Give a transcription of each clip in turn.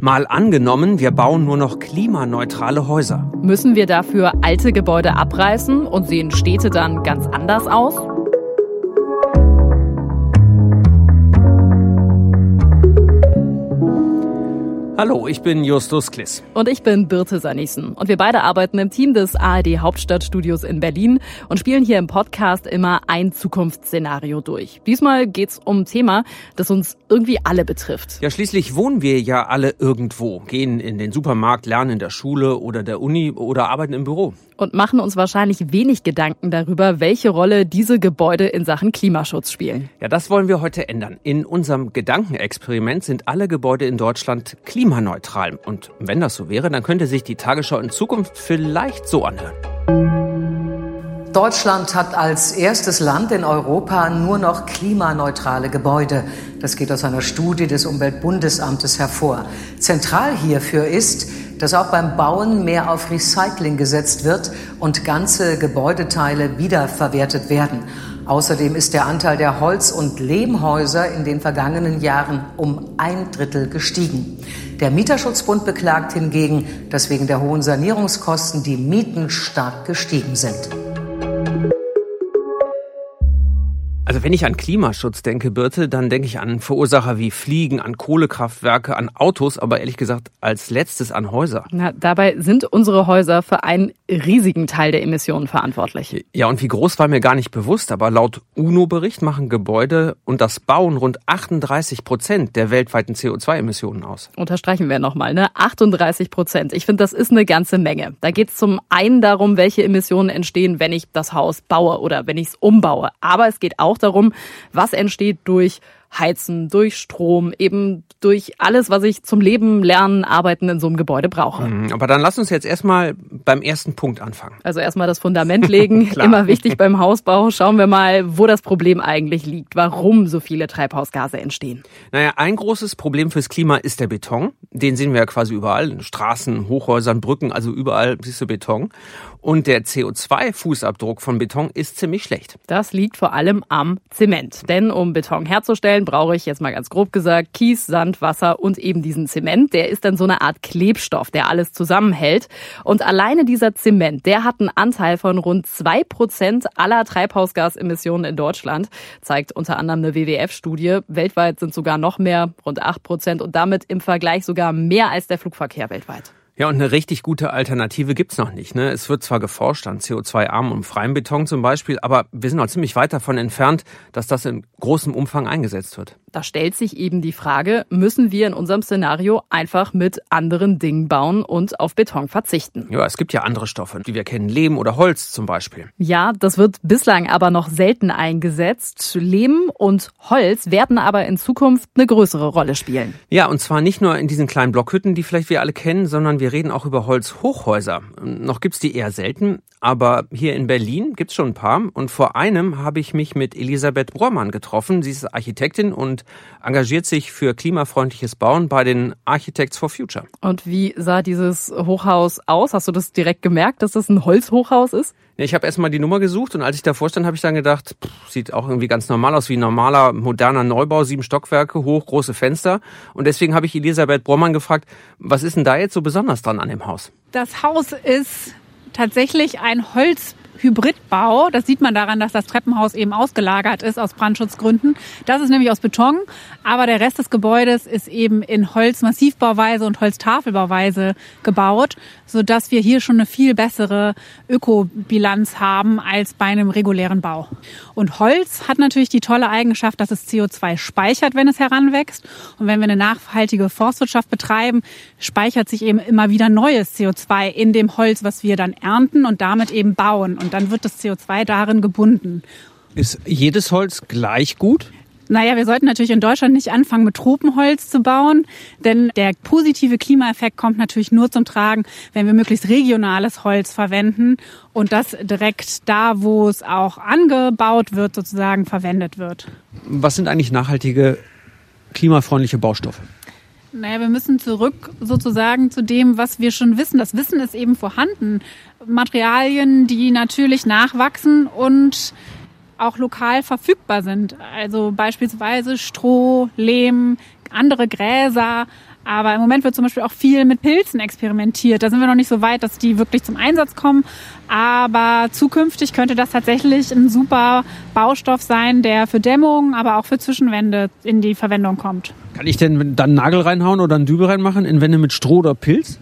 Mal angenommen, wir bauen nur noch klimaneutrale Häuser. Müssen wir dafür alte Gebäude abreißen und sehen Städte dann ganz anders aus? Hallo, ich bin Justus Kliss. Und ich bin Birte Sanissen. Und wir beide arbeiten im Team des ARD Hauptstadtstudios in Berlin und spielen hier im Podcast immer ein Zukunftsszenario durch. Diesmal geht's um ein Thema, das uns irgendwie alle betrifft. Ja, schließlich wohnen wir ja alle irgendwo, gehen in den Supermarkt, lernen in der Schule oder der Uni oder arbeiten im Büro. Und machen uns wahrscheinlich wenig Gedanken darüber, welche Rolle diese Gebäude in Sachen Klimaschutz spielen. Ja, das wollen wir heute ändern. In unserem Gedankenexperiment sind alle Gebäude in Deutschland klimaneutral. Und wenn das so wäre, dann könnte sich die Tagesschau in Zukunft vielleicht so anhören. Deutschland hat als erstes Land in Europa nur noch klimaneutrale Gebäude. Das geht aus einer Studie des Umweltbundesamtes hervor. Zentral hierfür ist, dass auch beim Bauen mehr auf Recycling gesetzt wird und ganze Gebäudeteile wiederverwertet werden. Außerdem ist der Anteil der Holz- und Lehmhäuser in den vergangenen Jahren um ein Drittel gestiegen. Der Mieterschutzbund beklagt hingegen, dass wegen der hohen Sanierungskosten die Mieten stark gestiegen sind. Also wenn ich an Klimaschutz denke, Birte, dann denke ich an Verursacher wie Fliegen, an Kohlekraftwerke, an Autos, aber ehrlich gesagt als letztes an Häuser. Na, dabei sind unsere Häuser für einen riesigen Teil der Emissionen verantwortlich. Ja, und wie groß war mir gar nicht bewusst, aber laut UNO-Bericht machen Gebäude und das Bauen rund 38 Prozent der weltweiten CO2-Emissionen aus. Unterstreichen wir nochmal, ne? 38 Prozent. Ich finde, das ist eine ganze Menge. Da geht es zum einen darum, welche Emissionen entstehen, wenn ich das Haus baue oder wenn ich es umbaue. Aber es geht auch auch darum, was entsteht durch Heizen, durch Strom, eben durch alles, was ich zum Leben, Lernen, Arbeiten in so einem Gebäude brauche. Mhm, aber dann lass uns jetzt erstmal beim ersten Punkt anfangen. Also erstmal das Fundament legen, immer wichtig beim Hausbau. Schauen wir mal, wo das Problem eigentlich liegt, warum so viele Treibhausgase entstehen. Naja, ein großes Problem fürs Klima ist der Beton. Den sehen wir ja quasi überall, in Straßen, Hochhäusern, Brücken, also überall siehst du Beton. Und der CO2-Fußabdruck von Beton ist ziemlich schlecht. Das liegt vor allem am Zement. Denn um Beton herzustellen, brauche ich jetzt mal ganz grob gesagt Kies, Sand, Sand, Wasser und eben diesen Zement. Der ist dann so eine Art Klebstoff, der alles zusammenhält. Und alleine dieser Zement, der hat einen Anteil von rund zwei Prozent aller Treibhausgasemissionen in Deutschland, zeigt unter anderem eine WWF-Studie. Weltweit sind sogar noch mehr, rund acht Prozent und damit im Vergleich sogar mehr als der Flugverkehr weltweit. Ja, und eine richtig gute Alternative gibt's noch nicht. Ne? Es wird zwar geforscht an CO2-arm und freiem Beton zum Beispiel, aber wir sind noch ziemlich weit davon entfernt, dass das in großem Umfang eingesetzt wird. Da stellt sich eben die Frage, müssen wir in unserem Szenario einfach mit anderen Dingen bauen und auf Beton verzichten? Ja, es gibt ja andere Stoffe, die wir kennen, Lehm oder Holz zum Beispiel. Ja, das wird bislang aber noch selten eingesetzt. Lehm und Holz werden aber in Zukunft eine größere Rolle spielen. Ja, und zwar nicht nur in diesen kleinen Blockhütten, die vielleicht wir alle kennen, sondern wir reden auch über Holzhochhäuser. Noch gibt's die eher selten, aber hier in Berlin gibt's schon ein paar. Und vor einem habe ich mich mit Elisabeth Brohrmann getroffen. Sie ist Architektin und engagiert sich für klimafreundliches Bauen bei den Architects for Future. Und wie sah dieses Hochhaus aus? Hast du das direkt gemerkt, dass das ein Holzhochhaus ist? Ich habe erstmal die Nummer gesucht und als ich davor stand, habe ich dann gedacht, pff, sieht auch irgendwie ganz normal aus wie ein normaler, moderner Neubau, sieben Stockwerke hoch, große Fenster. Und deswegen habe ich Elisabeth Brommann gefragt, was ist denn da jetzt so besonders dran an dem Haus? Das Haus ist tatsächlich ein Holz Hybridbau. Das sieht man daran, dass das Treppenhaus eben ausgelagert ist aus Brandschutzgründen. Das ist nämlich aus Beton, aber der Rest des Gebäudes ist eben in Holzmassivbauweise und Holztafelbauweise gebaut, so dass wir hier schon eine viel bessere Ökobilanz haben als bei einem regulären Bau. Und Holz hat natürlich die tolle Eigenschaft, dass es CO2 speichert, wenn es heranwächst. Und wenn wir eine nachhaltige Forstwirtschaft betreiben, speichert sich eben immer wieder neues CO2 in dem Holz, was wir dann ernten und damit eben bauen. Und dann wird das CO2 darin gebunden. Ist jedes Holz gleich gut? Naja, wir sollten natürlich in Deutschland nicht anfangen, mit Tropenholz zu bauen, denn der positive Klimaeffekt kommt natürlich nur zum Tragen, wenn wir möglichst regionales Holz verwenden und das direkt da, wo es auch angebaut wird, sozusagen verwendet wird. Was sind eigentlich nachhaltige, klimafreundliche Baustoffe? Naja, wir müssen zurück sozusagen zu dem, was wir schon wissen. Das Wissen ist eben vorhanden. Materialien, die natürlich nachwachsen und auch lokal verfügbar sind. Also beispielsweise Stroh, Lehm, andere Gräser, Aber im Moment wird zum Beispiel auch viel mit Pilzen experimentiert. Da sind wir noch nicht so weit, dass die wirklich zum Einsatz kommen. Aber zukünftig könnte das tatsächlich ein super Baustoff sein, der für Dämmung, aber auch für Zwischenwände in die Verwendung kommt. Kann ich denn dann einen Nagel reinhauen oder einen Dübel reinmachen in Wände mit Stroh oder Pilz?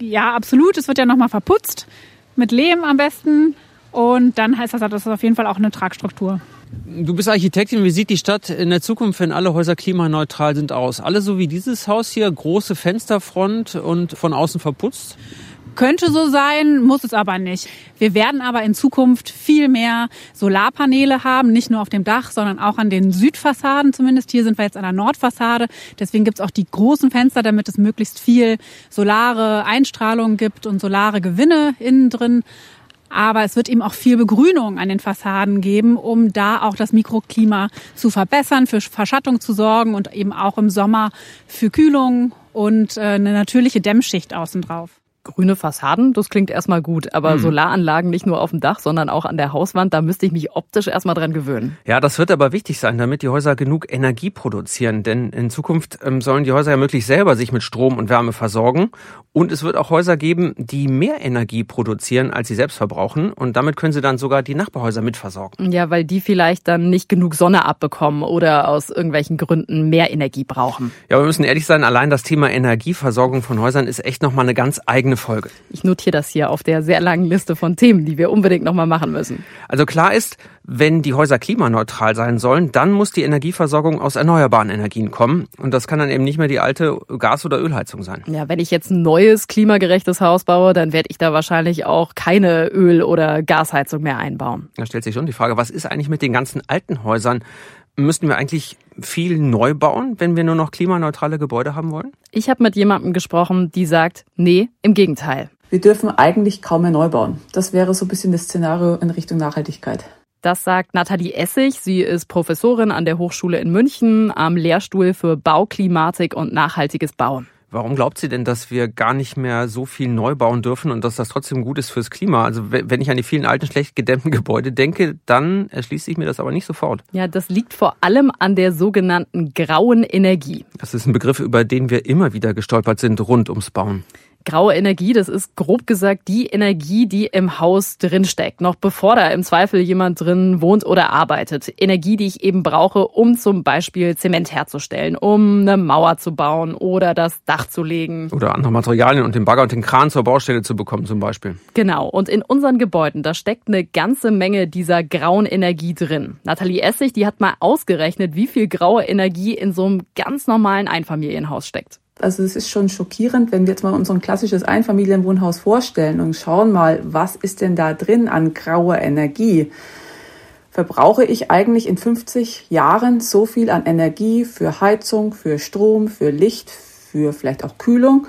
Ja, absolut. Es wird ja nochmal verputzt. Mit Lehm am besten. Und dann heißt das, das ist auf jeden Fall auch eine Tragstruktur. Du bist Architektin. Wie sieht die Stadt in der Zukunft, wenn alle Häuser klimaneutral sind, aus? Alle so wie dieses Haus hier, große Fensterfront und von außen verputzt? Könnte so sein, muss es aber nicht. Wir werden aber in Zukunft viel mehr Solarpaneele haben, nicht nur auf dem Dach, sondern auch an den Südfassaden zumindest. Hier sind wir jetzt an der Nordfassade. Deswegen gibt es auch die großen Fenster, damit es möglichst viel solare Einstrahlung gibt und solare Gewinne innen drin. Aber es wird eben auch viel Begrünung an den Fassaden geben, um da auch das Mikroklima zu verbessern, für Verschattung zu sorgen und eben auch im Sommer für Kühlung und äh, eine natürliche Dämmschicht außen drauf grüne Fassaden, das klingt erstmal gut, aber hm. Solaranlagen nicht nur auf dem Dach, sondern auch an der Hauswand, da müsste ich mich optisch erstmal dran gewöhnen. Ja, das wird aber wichtig sein, damit die Häuser genug Energie produzieren, denn in Zukunft ähm, sollen die Häuser ja möglichst selber sich mit Strom und Wärme versorgen und es wird auch Häuser geben, die mehr Energie produzieren, als sie selbst verbrauchen und damit können sie dann sogar die Nachbarhäuser mitversorgen. Ja, weil die vielleicht dann nicht genug Sonne abbekommen oder aus irgendwelchen Gründen mehr Energie brauchen. Ja, wir müssen ehrlich sein, allein das Thema Energieversorgung von Häusern ist echt nochmal eine ganz eigene Folge. Ich notiere das hier auf der sehr langen Liste von Themen, die wir unbedingt nochmal machen müssen. Also klar ist, wenn die Häuser klimaneutral sein sollen, dann muss die Energieversorgung aus erneuerbaren Energien kommen. Und das kann dann eben nicht mehr die alte Gas- oder Ölheizung sein. Ja, wenn ich jetzt ein neues klimagerechtes Haus baue, dann werde ich da wahrscheinlich auch keine Öl- oder Gasheizung mehr einbauen. Da stellt sich schon die Frage, was ist eigentlich mit den ganzen alten Häusern? Müssten wir eigentlich viel neu bauen, wenn wir nur noch klimaneutrale Gebäude haben wollen? Ich habe mit jemandem gesprochen, die sagt, nee, im Gegenteil. Wir dürfen eigentlich kaum mehr neu bauen. Das wäre so ein bisschen das Szenario in Richtung Nachhaltigkeit. Das sagt Nathalie Essig. Sie ist Professorin an der Hochschule in München am Lehrstuhl für Bauklimatik und nachhaltiges Bauen. Warum glaubt sie denn, dass wir gar nicht mehr so viel neu bauen dürfen und dass das trotzdem gut ist fürs Klima? Also wenn ich an die vielen alten, schlecht gedämmten Gebäude denke, dann erschließt sich mir das aber nicht sofort. Ja, das liegt vor allem an der sogenannten grauen Energie. Das ist ein Begriff, über den wir immer wieder gestolpert sind rund ums Bauen. Graue Energie, das ist grob gesagt die Energie, die im Haus drinsteckt, noch bevor da im Zweifel jemand drin wohnt oder arbeitet. Energie, die ich eben brauche, um zum Beispiel Zement herzustellen, um eine Mauer zu bauen oder das Dach zu legen. Oder andere Materialien und den Bagger und den Kran zur Baustelle zu bekommen zum Beispiel. Genau. Und in unseren Gebäuden, da steckt eine ganze Menge dieser grauen Energie drin. Nathalie Essig, die hat mal ausgerechnet, wie viel graue Energie in so einem ganz normalen Einfamilienhaus steckt. Also es ist schon schockierend, wenn wir jetzt mal unser klassisches Einfamilienwohnhaus vorstellen und schauen mal, was ist denn da drin an grauer Energie? Verbrauche ich eigentlich in 50 Jahren so viel an Energie für Heizung, für Strom, für Licht, für vielleicht auch Kühlung,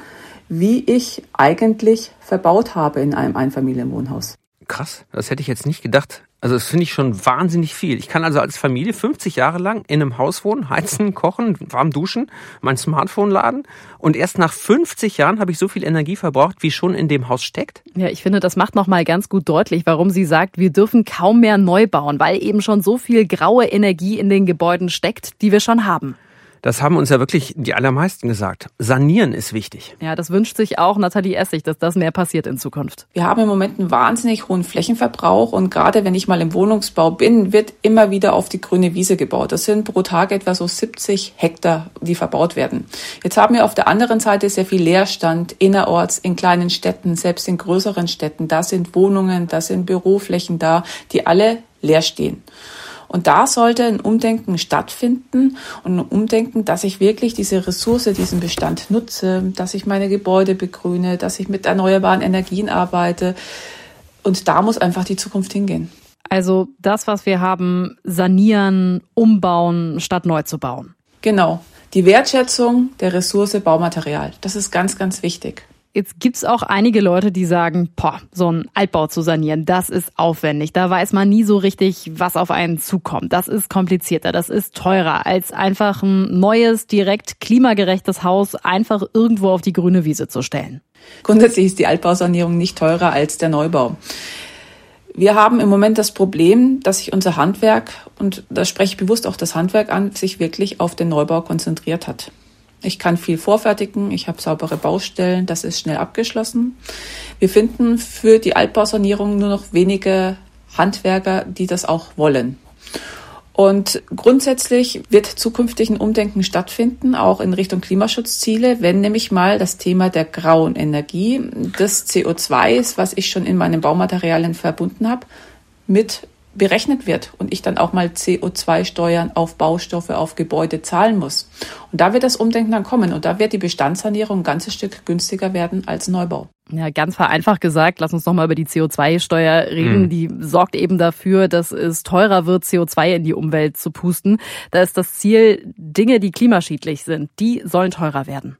wie ich eigentlich verbaut habe in einem Einfamilienwohnhaus? Krass, das hätte ich jetzt nicht gedacht. Also das finde ich schon wahnsinnig viel. Ich kann also als Familie 50 Jahre lang in einem Haus wohnen, heizen, kochen, warm duschen, mein Smartphone laden und erst nach 50 Jahren habe ich so viel Energie verbraucht, wie schon in dem Haus steckt. Ja, ich finde, das macht noch mal ganz gut deutlich, warum sie sagt, wir dürfen kaum mehr neu bauen, weil eben schon so viel graue Energie in den Gebäuden steckt, die wir schon haben. Das haben uns ja wirklich die allermeisten gesagt. Sanieren ist wichtig. Ja, das wünscht sich auch Nathalie Essig, dass das mehr passiert in Zukunft. Wir haben im Moment einen wahnsinnig hohen Flächenverbrauch und gerade wenn ich mal im Wohnungsbau bin, wird immer wieder auf die grüne Wiese gebaut. Das sind pro Tag etwa so 70 Hektar, die verbaut werden. Jetzt haben wir auf der anderen Seite sehr viel Leerstand innerorts, in kleinen Städten, selbst in größeren Städten. Da sind Wohnungen, da sind Büroflächen da, die alle leer stehen. Und da sollte ein Umdenken stattfinden und ein Umdenken, dass ich wirklich diese Ressource, diesen Bestand nutze, dass ich meine Gebäude begrüne, dass ich mit erneuerbaren Energien arbeite. Und da muss einfach die Zukunft hingehen. Also das, was wir haben, sanieren, umbauen, statt neu zu bauen. Genau. Die Wertschätzung der Ressource Baumaterial. Das ist ganz, ganz wichtig. Jetzt gibt's auch einige Leute, die sagen, boah, so ein Altbau zu sanieren, das ist aufwendig. Da weiß man nie so richtig, was auf einen zukommt. Das ist komplizierter, das ist teurer, als einfach ein neues, direkt klimagerechtes Haus einfach irgendwo auf die grüne Wiese zu stellen. Grundsätzlich ist die Altbausanierung nicht teurer als der Neubau. Wir haben im Moment das Problem, dass sich unser Handwerk, und da spreche ich bewusst auch das Handwerk an, sich wirklich auf den Neubau konzentriert hat. Ich kann viel vorfertigen, ich habe saubere Baustellen, das ist schnell abgeschlossen. Wir finden für die Altbausanierung nur noch wenige Handwerker, die das auch wollen. Und grundsätzlich wird zukünftig ein Umdenken stattfinden, auch in Richtung Klimaschutzziele, wenn nämlich mal das Thema der grauen Energie, das CO2 ist, was ich schon in meinen Baumaterialien verbunden habe, mit berechnet wird und ich dann auch mal CO2-Steuern auf Baustoffe, auf Gebäude zahlen muss. Und da wird das Umdenken dann kommen und da wird die Bestandssanierung ein ganzes Stück günstiger werden als Neubau. Ja, ganz vereinfacht gesagt, lass uns nochmal über die CO2-Steuer reden. Mhm. Die sorgt eben dafür, dass es teurer wird, CO2 in die Umwelt zu pusten. Da ist das Ziel, Dinge, die klimaschädlich sind, die sollen teurer werden.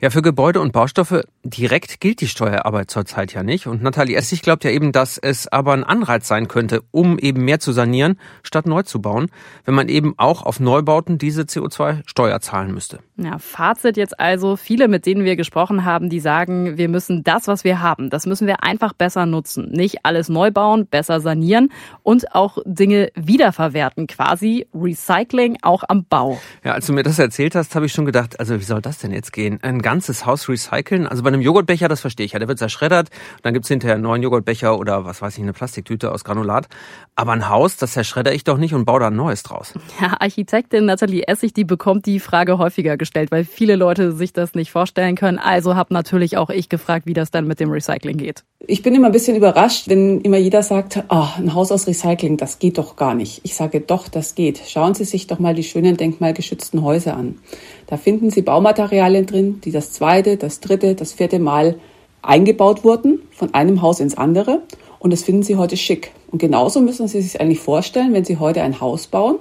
Ja, für Gebäude und Baustoffe direkt gilt die Steuerarbeit zurzeit ja nicht. Und Nathalie Essig glaubt ja eben, dass es aber ein Anreiz sein könnte, um eben mehr zu sanieren, statt neu zu bauen, wenn man eben auch auf Neubauten diese CO2-Steuer zahlen müsste. Ja, Fazit jetzt also, viele, mit denen wir gesprochen haben, die sagen, wir müssen das, was wir haben, das müssen wir einfach besser nutzen. Nicht alles neu bauen, besser sanieren und auch Dinge wiederverwerten, quasi Recycling auch am Bau. Ja, als du mir das erzählt hast, habe ich schon gedacht, also wie soll das denn jetzt gehen? Ein ganzes Haus recyceln? Also bei einem Joghurtbecher, das verstehe ich ja, der wird zerschreddert, dann gibt's hinterher einen neuen Joghurtbecher oder was weiß ich, eine Plastiktüte aus Granulat. Aber ein Haus, das zerschredder ich doch nicht und baue da ein neues draus. Ja, Architektin Nathalie Essig, die bekommt die Frage häufiger gestellt, weil viele Leute sich das nicht vorstellen können. Also habe natürlich auch ich gefragt, wie das dann mit dem Recycling geht. Ich bin immer ein bisschen überrascht, wenn immer jeder sagt, oh, ein Haus aus Recycling, das geht doch gar nicht. Ich sage doch, das geht. Schauen Sie sich doch mal die schönen denkmalgeschützten Häuser an. Da finden Sie Baumaterialien drin, die das zweite, das dritte, das vierte Mal eingebaut wurden, von einem Haus ins andere. Und das finden Sie heute schick. Und genauso müssen Sie sich eigentlich vorstellen, wenn Sie heute ein Haus bauen,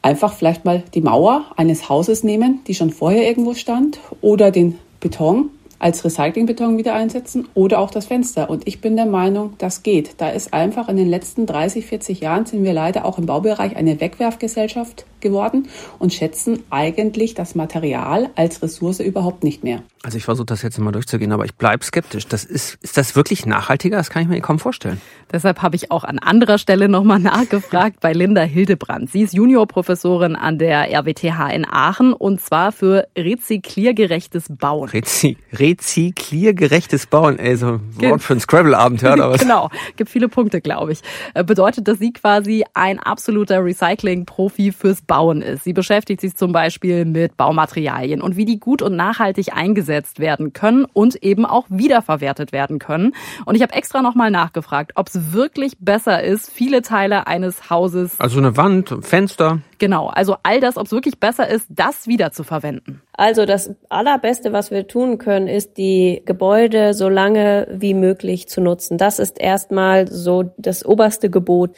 einfach vielleicht mal die Mauer eines Hauses nehmen, die schon vorher irgendwo stand, oder den Beton als Recyclingbeton wieder einsetzen oder auch das Fenster. Und ich bin der Meinung, das geht. Da ist einfach in den letzten 30, 40 Jahren sind wir leider auch im Baubereich eine Wegwerfgesellschaft geworden und schätzen eigentlich das Material als Ressource überhaupt nicht mehr. Also ich versuche das jetzt mal durchzugehen, aber ich bleibe skeptisch. Das ist, ist das wirklich nachhaltiger? Das kann ich mir kaum vorstellen. Deshalb habe ich auch an anderer Stelle nochmal nachgefragt bei Linda Hildebrand. Sie ist Juniorprofessorin an der RWTH in Aachen und zwar für rezykliergerechtes Bauen. Rezi rezykliergerechtes Bauen, ey, so ein Wort für ein Scrabble-Abend, hört aber. genau, gibt viele Punkte, glaube ich. Äh, bedeutet, dass sie quasi ein absoluter Recycling-Profi fürs Bauen ist. Sie beschäftigt sich zum Beispiel mit Baumaterialien und wie die gut und nachhaltig eingesetzt werden können und eben auch wiederverwertet werden können. Und ich habe extra nochmal nachgefragt, ob es wirklich besser ist, viele Teile eines Hauses. Also eine Wand, Fenster. Genau, also all das, ob es wirklich besser ist, das wieder zu verwenden. Also das Allerbeste, was wir tun können, ist, die Gebäude so lange wie möglich zu nutzen. Das ist erstmal so das oberste Gebot.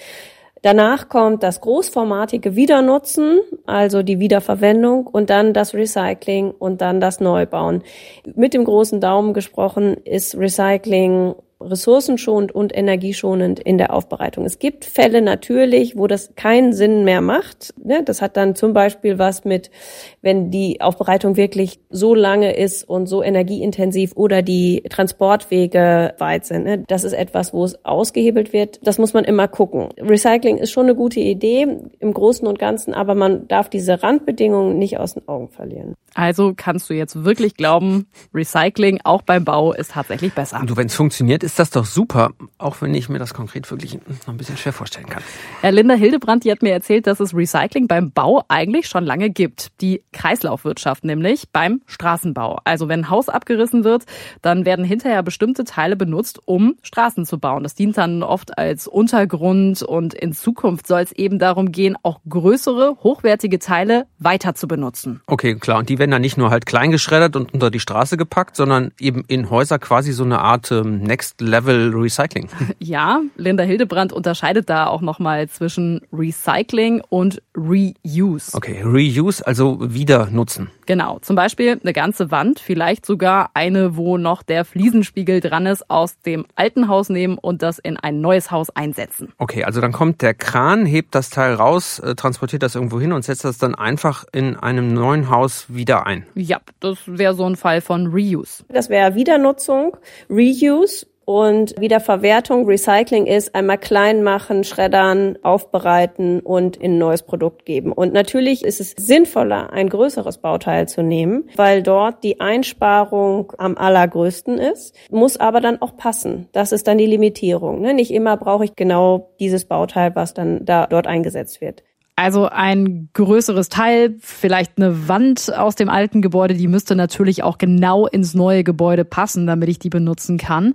Danach kommt das großformatige Wiedernutzen, also die Wiederverwendung und dann das Recycling und dann das Neubauen. Mit dem großen Daumen gesprochen ist Recycling ressourcenschonend und energieschonend in der Aufbereitung. Es gibt Fälle natürlich, wo das keinen Sinn mehr macht. Ne? Das hat dann zum Beispiel was mit, wenn die Aufbereitung wirklich so lange ist und so energieintensiv oder die Transportwege weit sind. Ne? Das ist etwas, wo es ausgehebelt wird. Das muss man immer gucken. Recycling ist schon eine gute Idee im Großen und Ganzen, aber man darf diese Randbedingungen nicht aus den Augen verlieren. Also kannst du jetzt wirklich glauben, Recycling auch beim Bau ist tatsächlich besser. Du, wenn es funktioniert, ist das doch super, auch wenn ich mir das konkret wirklich noch ein bisschen schwer vorstellen kann. Ja, Linda Hildebrand, die hat mir erzählt, dass es Recycling beim Bau eigentlich schon lange gibt. Die Kreislaufwirtschaft nämlich beim Straßenbau. Also wenn ein Haus abgerissen wird, dann werden hinterher bestimmte Teile benutzt, um Straßen zu bauen. Das dient dann oft als Untergrund und in Zukunft soll es eben darum gehen, auch größere, hochwertige Teile weiter zu benutzen. Okay, klar. Und die werden dann nicht nur halt klein geschreddert und unter die Straße gepackt, sondern eben in Häuser quasi so eine Art ähm, Next Level Recycling. Ja, Linda Hildebrand unterscheidet da auch nochmal zwischen Recycling und Reuse. Okay, Reuse, also wieder nutzen. Genau, zum Beispiel eine ganze Wand, vielleicht sogar eine, wo noch der Fliesenspiegel dran ist, aus dem alten Haus nehmen und das in ein neues Haus einsetzen. Okay, also dann kommt der Kran, hebt das Teil raus, äh, transportiert das irgendwo hin und setzt das dann einfach in einem neuen Haus wieder ein. Ja, das wäre so ein Fall von Reuse. Das wäre Wiedernutzung, Reuse und Wiederverwertung, Recycling ist einmal klein machen, schreddern, aufbereiten und in ein neues Produkt geben. Und natürlich ist es sinnvoller, ein größeres Bauteil teilzunehmen, weil dort die Einsparung am allergrößten ist, muss aber dann auch passen. Das ist dann die Limitierung. Ne? Nicht immer brauche ich genau dieses Bauteil, was dann da dort eingesetzt wird. Also ein größeres Teil, vielleicht eine Wand aus dem alten Gebäude, die müsste natürlich auch genau ins neue Gebäude passen, damit ich die benutzen kann.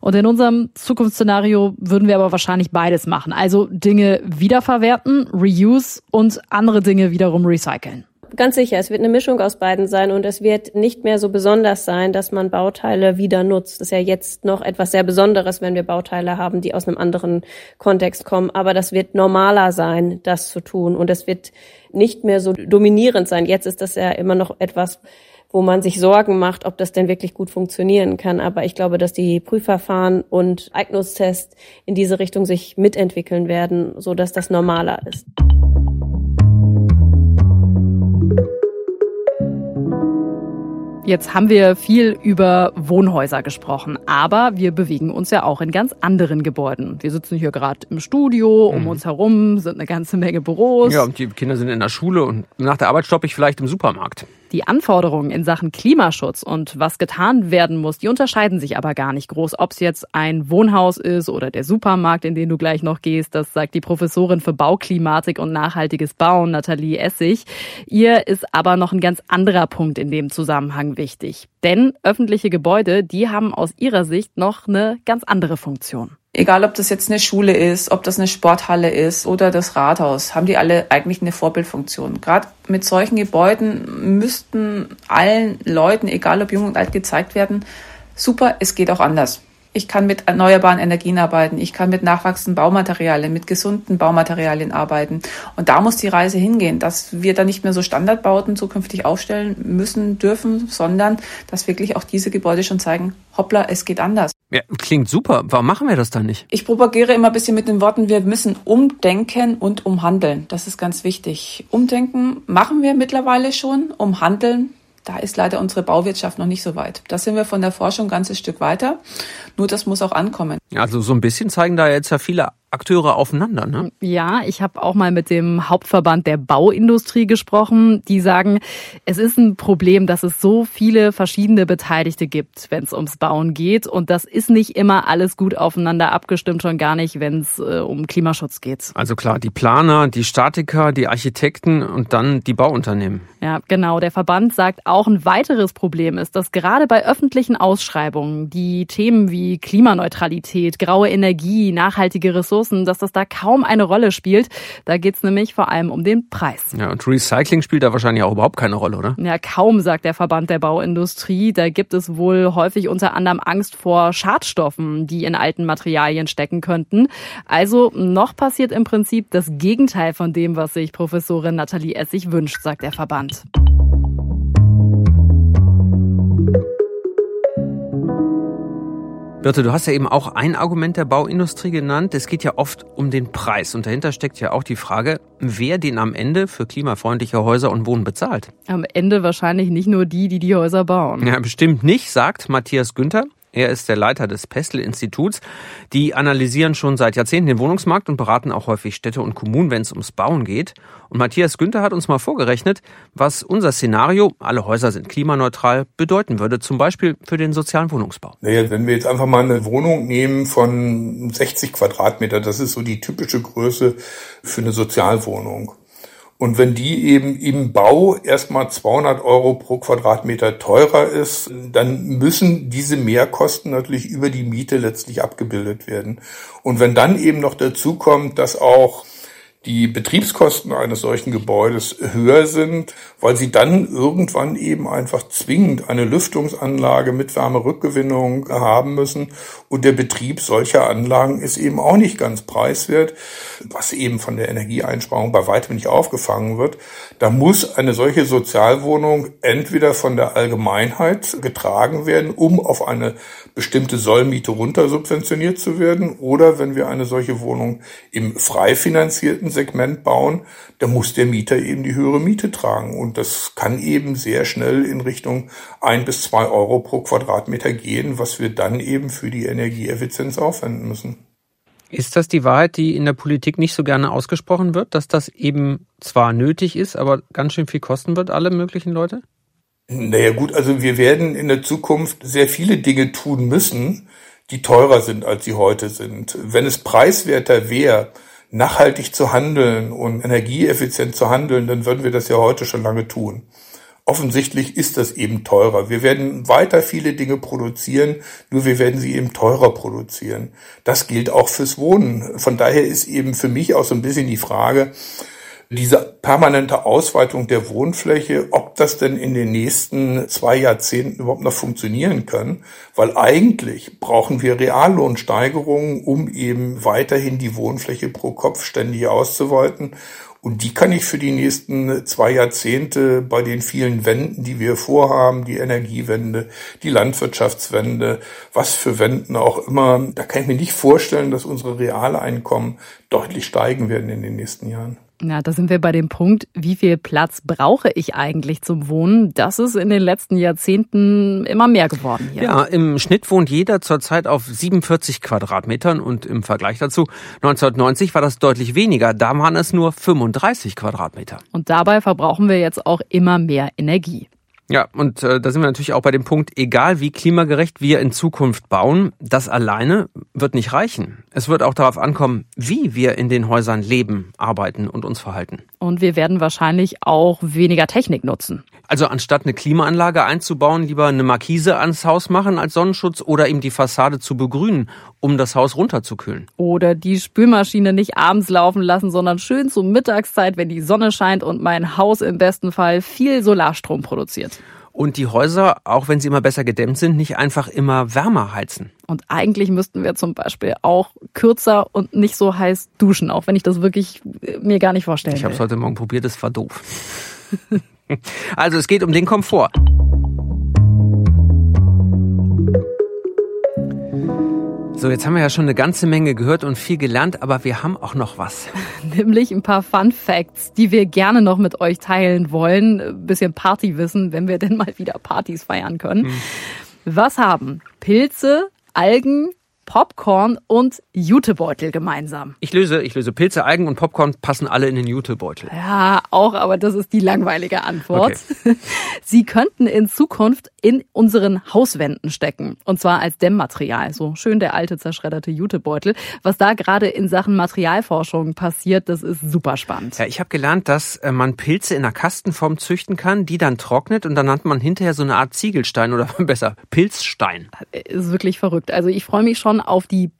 Und in unserem Zukunftsszenario würden wir aber wahrscheinlich beides machen. Also Dinge wiederverwerten, Reuse und andere Dinge wiederum recyceln. Ganz sicher, es wird eine Mischung aus beiden sein und es wird nicht mehr so besonders sein, dass man Bauteile wieder nutzt. Das ist ja jetzt noch etwas sehr Besonderes, wenn wir Bauteile haben, die aus einem anderen Kontext kommen. Aber das wird normaler sein, das zu tun und es wird nicht mehr so dominierend sein. Jetzt ist das ja immer noch etwas, wo man sich Sorgen macht, ob das denn wirklich gut funktionieren kann. Aber ich glaube, dass die Prüfverfahren und Eignungstests in diese Richtung sich mitentwickeln werden, so dass das normaler ist. Jetzt haben wir viel über Wohnhäuser gesprochen, aber wir bewegen uns ja auch in ganz anderen Gebäuden. Wir sitzen hier gerade im Studio, um mhm. uns herum sind eine ganze Menge Büros. Ja, und die Kinder sind in der Schule und nach der Arbeit stoppe ich vielleicht im Supermarkt. Die Anforderungen in Sachen Klimaschutz und was getan werden muss, die unterscheiden sich aber gar nicht groß. Ob es jetzt ein Wohnhaus ist oder der Supermarkt, in den du gleich noch gehst, das sagt die Professorin für Bauklimatik und nachhaltiges Bauen, Nathalie Essig. Ihr ist aber noch ein ganz anderer Punkt in dem Zusammenhang wichtig. Denn öffentliche Gebäude, die haben aus ihrer Sicht noch eine ganz andere Funktion. Egal, ob das jetzt eine Schule ist, ob das eine Sporthalle ist oder das Rathaus, haben die alle eigentlich eine Vorbildfunktion. Gerade mit solchen Gebäuden müssten allen Leuten, egal ob jung und alt, gezeigt werden, super, es geht auch anders. Ich kann mit erneuerbaren Energien arbeiten. Ich kann mit nachwachsenden Baumaterialien, mit gesunden Baumaterialien arbeiten. Und da muss die Reise hingehen, dass wir da nicht mehr so Standardbauten zukünftig aufstellen müssen, dürfen, sondern dass wirklich auch diese Gebäude schon zeigen, hoppla, es geht anders. Ja, klingt super. Warum machen wir das dann nicht? Ich propagiere immer ein bisschen mit den Worten, wir müssen umdenken und umhandeln. Das ist ganz wichtig. Umdenken machen wir mittlerweile schon, umhandeln da ist leider unsere Bauwirtschaft noch nicht so weit. Da sind wir von der Forschung ein ganzes Stück weiter. Nur das muss auch ankommen. Also so ein bisschen zeigen da jetzt ja viele Akteure aufeinander, ne? Ja, ich habe auch mal mit dem Hauptverband der Bauindustrie gesprochen. Die sagen, es ist ein Problem, dass es so viele verschiedene Beteiligte gibt, wenn es ums Bauen geht. Und das ist nicht immer alles gut aufeinander abgestimmt, schon gar nicht, wenn es äh, um Klimaschutz geht. Also klar, die Planer, die Statiker, die Architekten und dann die Bauunternehmen. Ja, genau. Der Verband sagt auch, ein weiteres Problem ist, dass gerade bei öffentlichen Ausschreibungen die Themen wie Klimaneutralität, graue Energie, nachhaltige Ressourcen, dass das da kaum eine Rolle spielt. Da geht's nämlich vor allem um den Preis. Ja, und Recycling spielt da wahrscheinlich auch überhaupt keine Rolle, oder? Ja, kaum, sagt der Verband der Bauindustrie. Da gibt es wohl häufig unter anderem Angst vor Schadstoffen, die in alten Materialien stecken könnten. Also noch passiert im Prinzip das Gegenteil von dem, was sich Professorin Nathalie Essig wünscht, sagt der Verband. Birte, du hast ja eben auch ein Argument der Bauindustrie genannt. Es geht ja oft um den Preis. Und dahinter steckt ja auch die Frage, wer den am Ende für klimafreundliche Häuser und Wohnen bezahlt. Am Ende wahrscheinlich nicht nur die, die die Häuser bauen. Ja, bestimmt nicht, sagt Matthias Günther. Er ist der Leiter des Pestel-Instituts. Die analysieren schon seit Jahrzehnten den Wohnungsmarkt und beraten auch häufig Städte und Kommunen, wenn es ums Bauen geht. Und Matthias Günther hat uns mal vorgerechnet, was unser Szenario, alle Häuser sind klimaneutral, bedeuten würde, zum Beispiel für den sozialen Wohnungsbau. Naja, wenn wir jetzt einfach mal eine Wohnung nehmen von 60 Quadratmeter, das ist so die typische Größe für eine Sozialwohnung. Und wenn die eben im Bau erstmal 200 Euro pro Quadratmeter teurer ist, dann müssen diese Mehrkosten natürlich über die Miete letztlich abgebildet werden. Und wenn dann eben noch dazu kommt, dass auch die Betriebskosten eines solchen Gebäudes höher sind, weil sie dann irgendwann eben einfach zwingend eine Lüftungsanlage mit Wärmerückgewinnung haben müssen. Und der Betrieb solcher Anlagen ist eben auch nicht ganz preiswert, was eben von der Energieeinsparung bei weitem nicht aufgefangen wird. Da muss eine solche Sozialwohnung entweder von der Allgemeinheit getragen werden, um auf eine bestimmte Sollmiete runter subventioniert zu werden, oder wenn wir eine solche Wohnung im frei finanzierten Segment bauen, da muss der Mieter eben die höhere Miete tragen. Und das kann eben sehr schnell in Richtung ein bis zwei Euro pro Quadratmeter gehen, was wir dann eben für die Energieeffizienz aufwenden müssen. Ist das die Wahrheit, die in der Politik nicht so gerne ausgesprochen wird, dass das eben zwar nötig ist, aber ganz schön viel kosten wird, alle möglichen Leute? Naja gut, also wir werden in der Zukunft sehr viele Dinge tun müssen, die teurer sind, als sie heute sind. Wenn es preiswerter wäre, nachhaltig zu handeln und energieeffizient zu handeln, dann würden wir das ja heute schon lange tun. Offensichtlich ist das eben teurer. Wir werden weiter viele Dinge produzieren, nur wir werden sie eben teurer produzieren. Das gilt auch fürs Wohnen. Von daher ist eben für mich auch so ein bisschen die Frage, diese permanente Ausweitung der Wohnfläche, ob das denn in den nächsten zwei Jahrzehnten überhaupt noch funktionieren kann, weil eigentlich brauchen wir Reallohnsteigerungen, um eben weiterhin die Wohnfläche pro Kopf ständig auszuweiten. Und die kann ich für die nächsten zwei Jahrzehnte bei den vielen Wenden, die wir vorhaben, die Energiewende, die Landwirtschaftswende, was für Wenden auch immer, da kann ich mir nicht vorstellen, dass unsere Realeinkommen deutlich steigen werden in den nächsten Jahren. Ja, da sind wir bei dem Punkt, wie viel Platz brauche ich eigentlich zum Wohnen? Das ist in den letzten Jahrzehnten immer mehr geworden hier. Ja, im Schnitt wohnt jeder zurzeit auf 47 Quadratmetern und im Vergleich dazu 1990 war das deutlich weniger. Da waren es nur 35 Quadratmeter. Und dabei verbrauchen wir jetzt auch immer mehr Energie. Ja, und äh, da sind wir natürlich auch bei dem Punkt, egal wie klimagerecht wir in Zukunft bauen, das alleine wird nicht reichen. Es wird auch darauf ankommen, wie wir in den Häusern leben, arbeiten und uns verhalten. Und wir werden wahrscheinlich auch weniger Technik nutzen. Also anstatt eine Klimaanlage einzubauen, lieber eine Markise ans Haus machen als Sonnenschutz oder eben die Fassade zu begrünen, um das Haus runterzukühlen. Oder die Spülmaschine nicht abends laufen lassen, sondern schön zur Mittagszeit, wenn die Sonne scheint und mein Haus im besten Fall viel Solarstrom produziert. Und die Häuser, auch wenn sie immer besser gedämmt sind, nicht einfach immer wärmer heizen. Und eigentlich müssten wir zum Beispiel auch kürzer und nicht so heiß duschen, auch wenn ich das wirklich äh, mir gar nicht vorstellen Ich habe es heute Morgen probiert, es war doof. also es geht um den Komfort. So, jetzt haben wir ja schon eine ganze Menge gehört und viel gelernt, aber wir haben auch noch was. Nämlich ein paar Fun Facts, die wir gerne noch mit euch teilen wollen. Ein bisschen Partywissen, wenn wir denn mal wieder Partys feiern können. Was haben Pilze, Algen, Popcorn und Jutebeutel gemeinsam? Ich löse, ich löse Pilze, Algen und Popcorn passen alle in den Jutebeutel. Ja, auch, aber das ist die langweilige Antwort. Sie könnten in Zukunft in unseren Hauswänden stecken. Und zwar als Dämmmaterial. So schön der alte zerschredderte Jutebeutel. Was da gerade in Sachen Materialforschung passiert, das ist super spannend. Ja, ich habe gelernt, dass äh, man Pilze in einer Kastenform züchten kann, die dann trocknet und dann hat man hinterher so eine Art Ziegelstein oder besser Pilzstein. Ist wirklich verrückt. Also ich freue mich schon auf die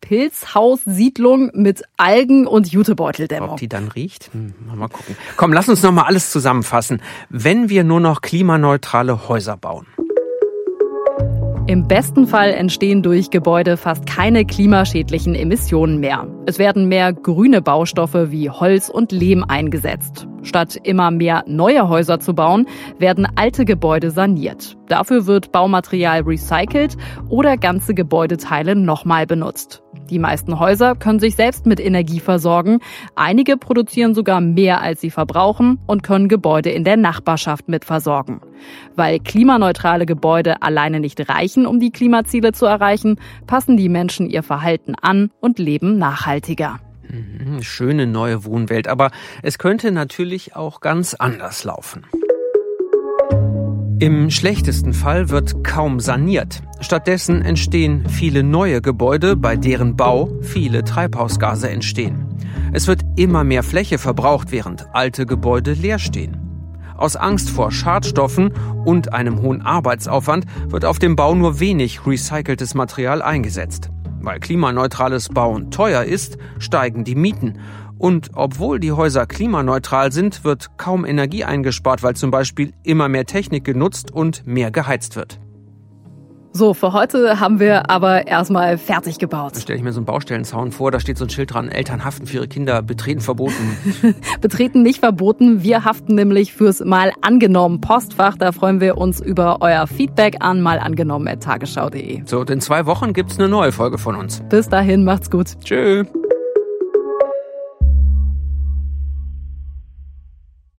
Pilzhaussiedlung mit Algen und Jutebeuteldämmung. Ob die dann riecht? Hm, mal gucken. Komm, lass uns noch mal alles zusammenfassen. Wenn wir nur noch klimaneutrale Häuser bauen. Im besten Fall entstehen durch Gebäude fast keine klimaschädlichen Emissionen mehr. Es werden mehr grüne Baustoffe wie Holz und Lehm eingesetzt. Statt immer mehr neue Häuser zu bauen, werden alte Gebäude saniert. Dafür wird Baumaterial recycelt oder ganze Gebäudeteile nochmal benutzt. Die meisten Häuser können sich selbst mit Energie versorgen. Einige produzieren sogar mehr, als sie verbrauchen und können Gebäude in der Nachbarschaft mit versorgen. Weil klimaneutrale Gebäude alleine nicht reichen, um die Klimaziele zu erreichen, passen die Menschen ihr Verhalten an und leben nachhaltiger. Mhm, Schöne neue Wohnwelt, aber es könnte natürlich auch ganz anders laufen. Im schlechtesten Fall wird kaum saniert. Stattdessen entstehen viele neue Gebäude, bei deren Bau viele Treibhausgase entstehen. Es wird immer mehr Fläche verbraucht, während alte Gebäude leer stehen. Aus Angst vor Schadstoffen und einem hohen Arbeitsaufwand wird auf dem Bau nur wenig recyceltes Material eingesetzt. Weil klimaneutrales Bauen teuer ist, steigen die Mieten. Und obwohl die Häuser klimaneutral sind, wird kaum Energie eingespart, weil zum Beispiel immer mehr Technik genutzt und mehr geheizt wird. So, für heute haben wir aber erstmal fertig gebaut. Da stelle ich mir so einen Baustellenzaun vor, da steht so ein Schild dran, Eltern haften für ihre Kinder, betreten verboten. Betreten nicht verboten. Wir haften nämlich fürs Mal angenommen Postfach. Da freuen wir uns über euer Feedback an malangenommen.tagesschau.de. So, und in zwei Wochen gibt's eine neue Folge von uns. Bis dahin, macht's gut. Tschö.